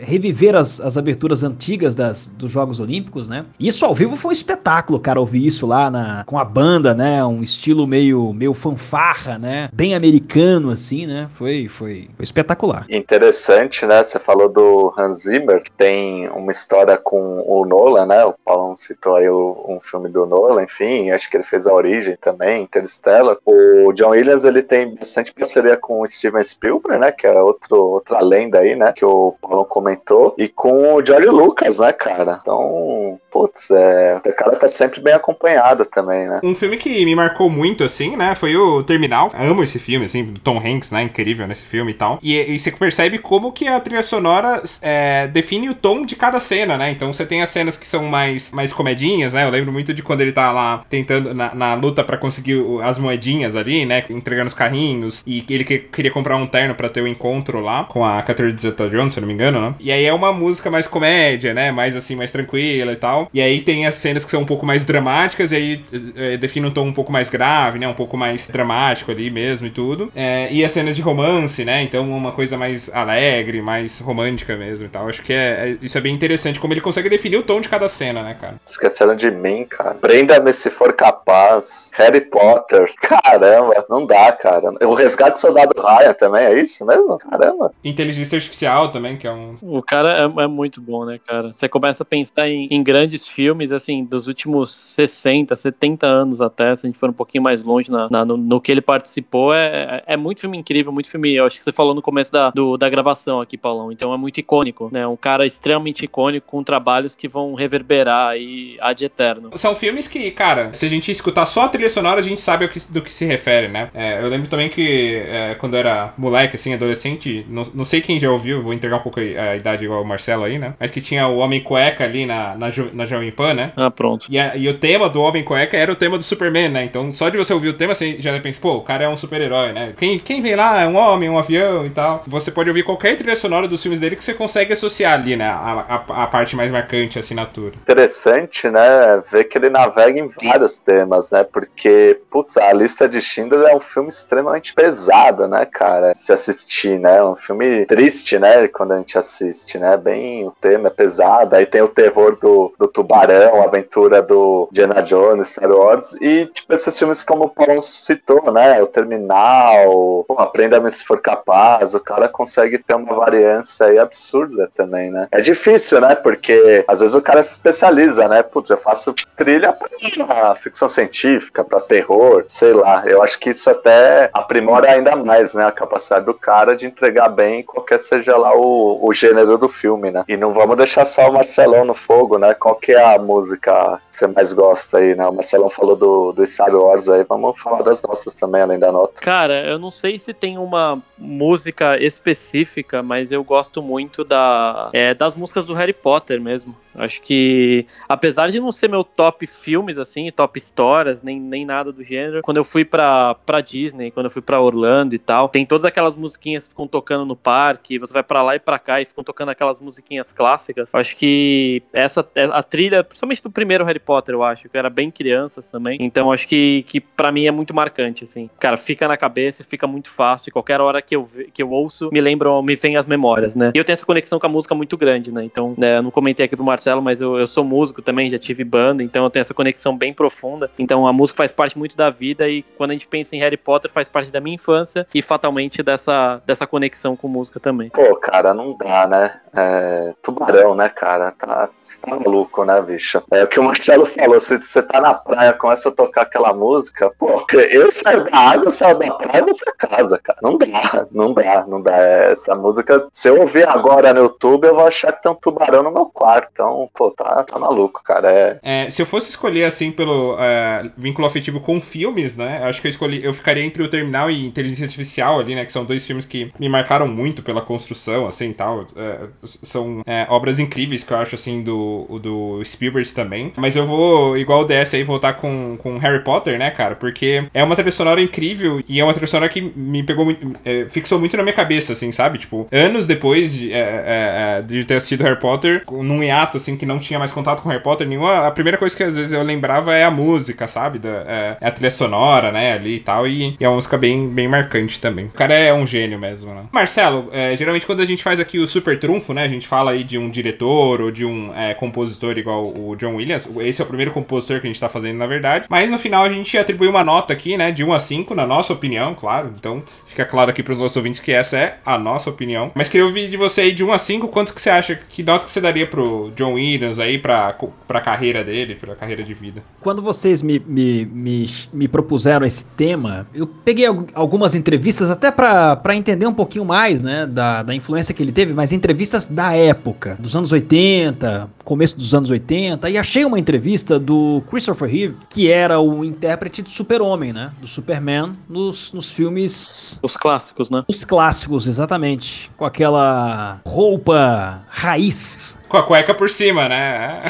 reviver as, as aberturas antigas das, dos Jogos Olímpicos, né? Isso ao vivo foi um espetáculo, cara, ouvir isso lá na, com a banda, né? Um estilo meio, meio fanfarra, né? Bem americano, assim, né? Foi, foi, foi espetacular. Interessante, né? Você falou do Hans Zimmer, que tem uma história com o Nolan, né? O Paulo citou aí um filme do Nolan, enfim, acho que ele fez A Origem também, Interstellar. O John Williams, ele tem bastante parceria com o Steven Spielberg, né? Que é outro, outra lenda aí, né? Que o Paulo comentou comentou, e com o George Lucas, né, cara? Então, putz, é, o cara tá sempre bem acompanhado também, né? Um filme que me marcou muito, assim, né, foi o Terminal. Eu amo esse filme, assim, do Tom Hanks, né, incrível nesse filme e tal. E, e você percebe como que a trilha sonora é, define o tom de cada cena, né? Então você tem as cenas que são mais, mais comedinhas, né? Eu lembro muito de quando ele tá lá tentando, na, na luta para conseguir as moedinhas ali, né, entregando os carrinhos, e ele que, queria comprar um terno para ter o um encontro lá com a Catherine Zeta-Jones, se não me engano, né? E aí é uma música mais comédia, né? Mais assim, mais tranquila e tal. E aí tem as cenas que são um pouco mais dramáticas, e aí é, define um tom um pouco mais grave, né? Um pouco mais dramático ali mesmo e tudo. É, e as cenas de romance, né? Então uma coisa mais alegre, mais romântica mesmo e tal. Acho que é, é isso é bem interessante, como ele consegue definir o tom de cada cena, né, cara? Esqueceram de mim, cara. Prenda-me se for capaz. Harry Potter. Caramba, não dá, cara. O resgate do soldado Ryan também, é isso mesmo? Caramba. Inteligência artificial também, que é um. O cara é, é, muito bom, né, cara? Você começa a pensar em, em, grandes filmes, assim, dos últimos 60, 70 anos até, se a gente for um pouquinho mais longe na, na no, no, que ele participou, é, é, é muito filme incrível, muito filme. Eu acho que você falou no começo da, do, da gravação aqui, Paulão. Então é muito icônico, né? Um cara extremamente icônico com trabalhos que vão reverberar aí ad eterno. São filmes que, cara, se a gente escutar só a trilha sonora, a gente sabe que, do que se refere, né? É, eu lembro também que é, quando eu era moleque, assim, adolescente, não, não sei quem já ouviu, vou entregar um pouco a idade igual o Marcelo aí, né? Acho que tinha o Homem Cueca ali na, na, na Jovem Pan, né? Ah, pronto. E, a, e o tema do Homem Cueca era o tema do Superman, né? Então só de você ouvir o tema, você já pensa, pô, o cara é um super-herói, né? Quem, quem vem lá é um homem, um avião e tal. Você pode ouvir qualquer trilha sonora dos filmes dele que você consegue associar ali, né? A, a, a parte mais marcante, a assinatura. Interessante, né? Ver que ele navega em vários temas temas, né? Porque, putz, a lista de Schindler é um filme extremamente pesado, né, cara? Se assistir, né? É um filme triste, né? Quando a gente assiste, né? Bem, o tema é pesado. Aí tem o terror do, do tubarão, a aventura do Diana Jones, Star Wars. E, tipo, esses filmes como o Paulo citou, né? O Terminal, Aprenda-me se for capaz. O cara consegue ter uma variância aí absurda também, né? É difícil, né? Porque às vezes o cara se especializa, né? Putz, eu faço trilha pra ficção científica, pra terror, sei lá. Eu acho que isso até aprimora ainda mais, né? A capacidade do cara de entregar bem qualquer seja lá o, o gênero do filme, né? E não vamos deixar só o Marcelão no fogo, né? Qual que é a música que você mais gosta aí, né? O Marcelão falou do, do Star Wars aí, vamos falar das nossas também, além da nota. Cara, eu não sei se tem uma música específica, mas eu gosto muito da, é, das músicas do Harry Potter mesmo. Acho que, apesar de não ser meu top filmes, assim, top histórias, nem, nem nada do gênero, quando eu fui pra, pra Disney, quando eu fui pra Orlando e tal, tem todas aquelas musiquinhas que ficam tocando no parque, você vai para lá e para cá e ficam tocando aquelas musiquinhas clássicas. Acho que essa a trilha, principalmente do primeiro Harry Potter, eu acho, que eu era bem criança também. Então acho que, que para mim é muito marcante, assim. Cara, fica na cabeça, fica muito fácil. Qualquer hora que eu, que eu ouço, me lembram, me vem as memórias, né? E eu tenho essa conexão com a música muito grande, né? Então, né, eu não comentei aqui pro Marcelo Marcelo, mas eu, eu sou músico também, já tive banda, então eu tenho essa conexão bem profunda. Então a música faz parte muito da vida e quando a gente pensa em Harry Potter, faz parte da minha infância e fatalmente dessa, dessa conexão com música também. Pô, cara, não dá, né? É, tubarão, né, cara? Tá, você tá maluco, né, bicho? É o que o Marcelo falou, se você tá na praia, começa a tocar aquela música, pô, eu saio da água, saio da praia e vou pra casa, cara. Não dá, não dá, não dá. Essa música, se eu ouvir agora no YouTube, eu vou achar que tem um tubarão no meu quarto. Então, pô, tá, tá maluco, cara. É... é se eu fosse escolher, assim, pelo é, vínculo afetivo com filmes, né? Acho que eu escolhi. Eu ficaria entre o Terminal e Inteligência Artificial ali, né? Que são dois filmes que me marcaram muito pela construção, assim tal. É, são é, obras incríveis que eu acho, assim, do, do Spielberg também. Mas eu vou, igual o DS aí, voltar com, com Harry Potter, né, cara? Porque é uma trilha sonora incrível e é uma trilha sonora que me pegou muito. É, fixou muito na minha cabeça, assim, sabe? Tipo, anos depois de, é, de ter assistido Harry Potter, num hiato assim, que não tinha mais contato com Harry Potter nenhuma, a primeira coisa que às vezes eu lembrava é a música, sabe? Da, é, é a trilha sonora, né, ali e tal, e, e, é uma música bem, bem marcante também. O cara é um gênio mesmo, né? Marcelo, é, geralmente quando a gente faz aqui o super trunfo, né, a gente fala aí de um diretor ou de um é, compositor igual o John Williams, esse é o primeiro compositor que a gente tá fazendo, na verdade, mas no final a gente atribui uma nota aqui, né, de 1 a 5, na nossa opinião, claro, então fica claro aqui pros nossos ouvintes que essa é a nossa opinião, mas queria ouvir de você aí de 1 a 5, quanto que você acha, que nota que você daria pro John Williams aí pra, pra carreira dele, pra carreira de vida. Quando vocês me, me, me, me propuseram esse tema, eu peguei algumas entrevistas até para entender um pouquinho mais, né, da, da influência que ele teve, mas entrevistas da época, dos anos 80, começo dos anos 80, e achei uma entrevista do Christopher Reeve, que era o intérprete do Super-Homem, né, do Superman, nos, nos filmes... Os clássicos, né? Os clássicos, exatamente. Com aquela roupa raiz com a cueca por cima, né?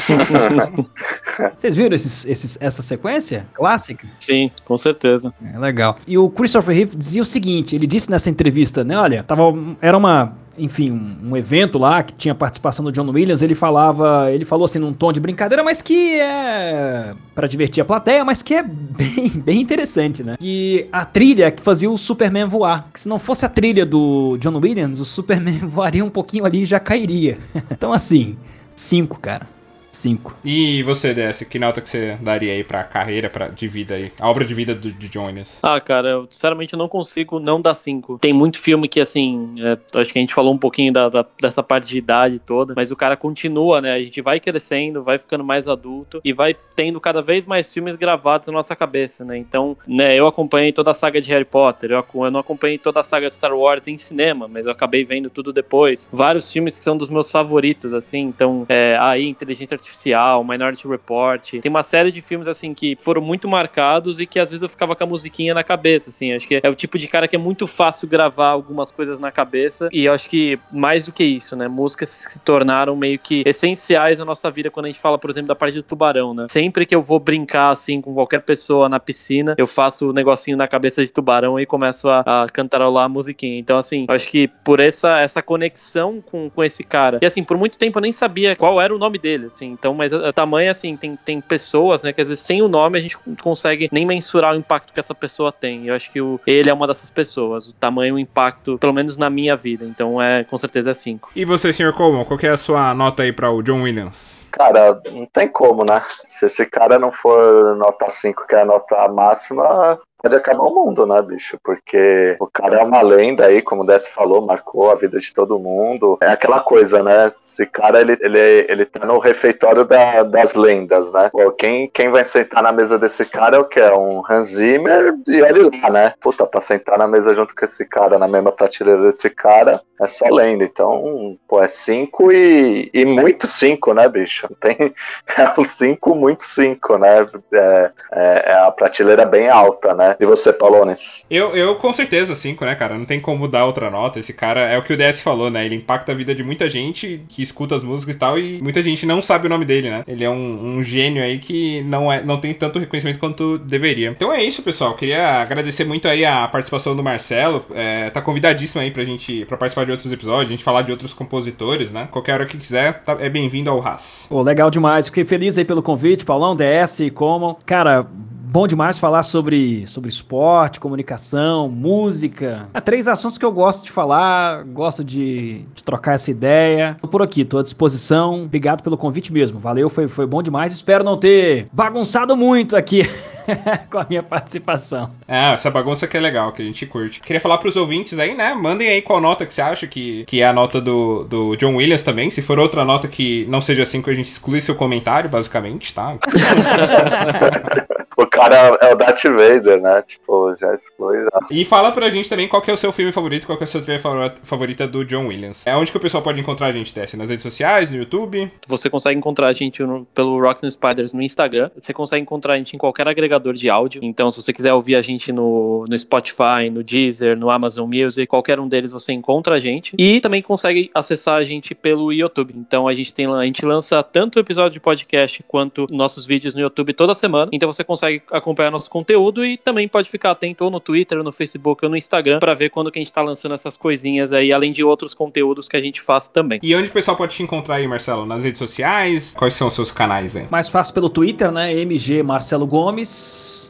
Vocês viram esses, esses, essa sequência clássica? Sim, com certeza. É legal. E o Christopher Reeve dizia o seguinte: ele disse nessa entrevista, né? Olha, tava, era uma enfim, um, evento lá que tinha participação do John Williams, ele falava, ele falou assim num tom de brincadeira, mas que é para divertir a plateia, mas que é bem, bem interessante, né? Que a trilha que fazia o Superman voar, que se não fosse a trilha do John Williams, o Superman voaria um pouquinho ali e já cairia. então assim, cinco, cara. 5. E você, DS, que nota que você daria aí pra carreira pra, de vida aí? A obra de vida do, de Jones? Ah, cara, eu sinceramente não consigo não dar 5. Tem muito filme que, assim, é, acho que a gente falou um pouquinho da, da, dessa parte de idade toda, mas o cara continua, né? A gente vai crescendo, vai ficando mais adulto e vai tendo cada vez mais filmes gravados na nossa cabeça, né? Então, né, eu acompanhei toda a saga de Harry Potter, eu, eu não acompanhei toda a saga de Star Wars em cinema, mas eu acabei vendo tudo depois. Vários filmes que são dos meus favoritos, assim, então, é, aí, Inteligência Artificial, Minority Report. Tem uma série de filmes, assim, que foram muito marcados e que às vezes eu ficava com a musiquinha na cabeça, assim. Acho que é o tipo de cara que é muito fácil gravar algumas coisas na cabeça. E eu acho que mais do que isso, né? Músicas se tornaram meio que essenciais na nossa vida quando a gente fala, por exemplo, da parte do tubarão, né? Sempre que eu vou brincar, assim, com qualquer pessoa na piscina, eu faço o um negocinho na cabeça de tubarão e começo a, a cantarolar a musiquinha. Então, assim, acho que por essa, essa conexão com, com esse cara. E assim, por muito tempo eu nem sabia qual era o nome dele, assim. Então, mas o tamanho, assim, tem, tem pessoas, né, que às vezes sem o nome a gente consegue nem mensurar o impacto que essa pessoa tem. Eu acho que o, ele é uma dessas pessoas. O tamanho, o impacto, pelo menos na minha vida. Então, é com certeza é 5. E você, Sr. Coleman, qual é a sua nota aí para o John Williams? Cara, não tem como, né? Se esse cara não for nota 5, que é a nota máxima, pode acabar o mundo, né, bicho? Porque o cara é uma lenda aí, como o Desce falou, marcou a vida de todo mundo. É aquela coisa, né? Esse cara, ele, ele, ele tá no refeitório da, das lendas, né? Pô, quem, quem vai sentar na mesa desse cara é o que? É um Hans Zimmer e ele lá, né? Puta, pra sentar na mesa junto com esse cara, na mesma prateleira desse cara, é só lenda. Então, pô, é cinco e, e muito cinco, né, bicho? Tem, é um cinco, muito cinco, né? É, é a prateleira bem alta, né? E você, Paulones? Eu, eu com certeza 5, né, cara? Não tem como dar outra nota. Esse cara é o que o DS falou, né? Ele impacta a vida de muita gente que escuta as músicas e tal, e muita gente não sabe o nome dele, né? Ele é um, um gênio aí que não, é, não tem tanto reconhecimento quanto deveria. Então é isso, pessoal. Queria agradecer muito aí a participação do Marcelo. É, tá convidadíssimo aí pra gente pra participar de outros episódios, a gente falar de outros compositores, né? Qualquer hora que quiser, tá, é bem-vindo ao RAS. Pô, legal demais. Fiquei feliz aí pelo convite, Paulão, DS e como. Cara, bom demais falar sobre, sobre esporte, comunicação, música. É três assuntos que eu gosto de falar, gosto de, de trocar essa ideia. Tô por aqui, tô à disposição. Obrigado pelo convite mesmo. Valeu, foi, foi bom demais. Espero não ter bagunçado muito aqui. com a minha participação. É, essa bagunça que é legal, que a gente curte. Queria falar pros ouvintes aí, né? Mandem aí qual nota que você acha que, que é a nota do, do John Williams também. Se for outra nota que não seja assim, que a gente exclui seu comentário, basicamente, tá? o cara é o Darth Vader, né? Tipo, já exclui. Já. E fala pra gente também qual que é o seu filme favorito, qual que é a sua trilha favorita do John Williams. É onde que o pessoal pode encontrar a gente, Tess? Nas redes sociais, no YouTube? Você consegue encontrar a gente no, pelo Rocks and Spiders no Instagram. Você consegue encontrar a gente em qualquer agregador de áudio. Então, se você quiser ouvir a gente no, no Spotify, no Deezer, no Amazon Music, qualquer um deles você encontra a gente. E também consegue acessar a gente pelo YouTube. Então, a gente tem a gente lança tanto episódio de podcast quanto nossos vídeos no YouTube toda semana. Então, você consegue acompanhar nosso conteúdo e também pode ficar atento ou no Twitter, ou no Facebook ou no Instagram para ver quando que a gente tá lançando essas coisinhas aí, além de outros conteúdos que a gente faz também. E onde o pessoal pode te encontrar aí, Marcelo? Nas redes sociais? Quais são os seus canais aí? Mais fácil pelo Twitter, né? MG Marcelo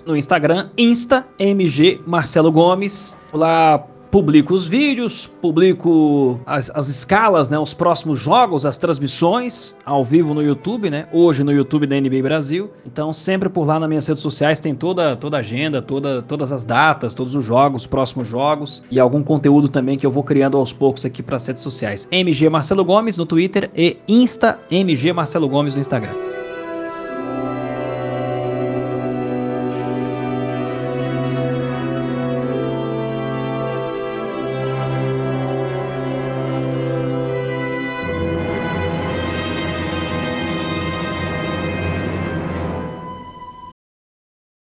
No Instagram, Insta MG Marcelo Gomes. Lá publico os vídeos, publico as, as, escalas, né, os próximos jogos, as transmissões ao vivo no YouTube, né? Hoje no YouTube da NBA Brasil. Então sempre por lá nas minhas redes sociais tem toda toda a agenda, toda, todas as datas, todos os jogos, próximos jogos e algum conteúdo também que eu vou criando aos poucos aqui para as redes sociais. MG Marcelo Gomes no Twitter e Insta MG Marcelo Gomes no Instagram.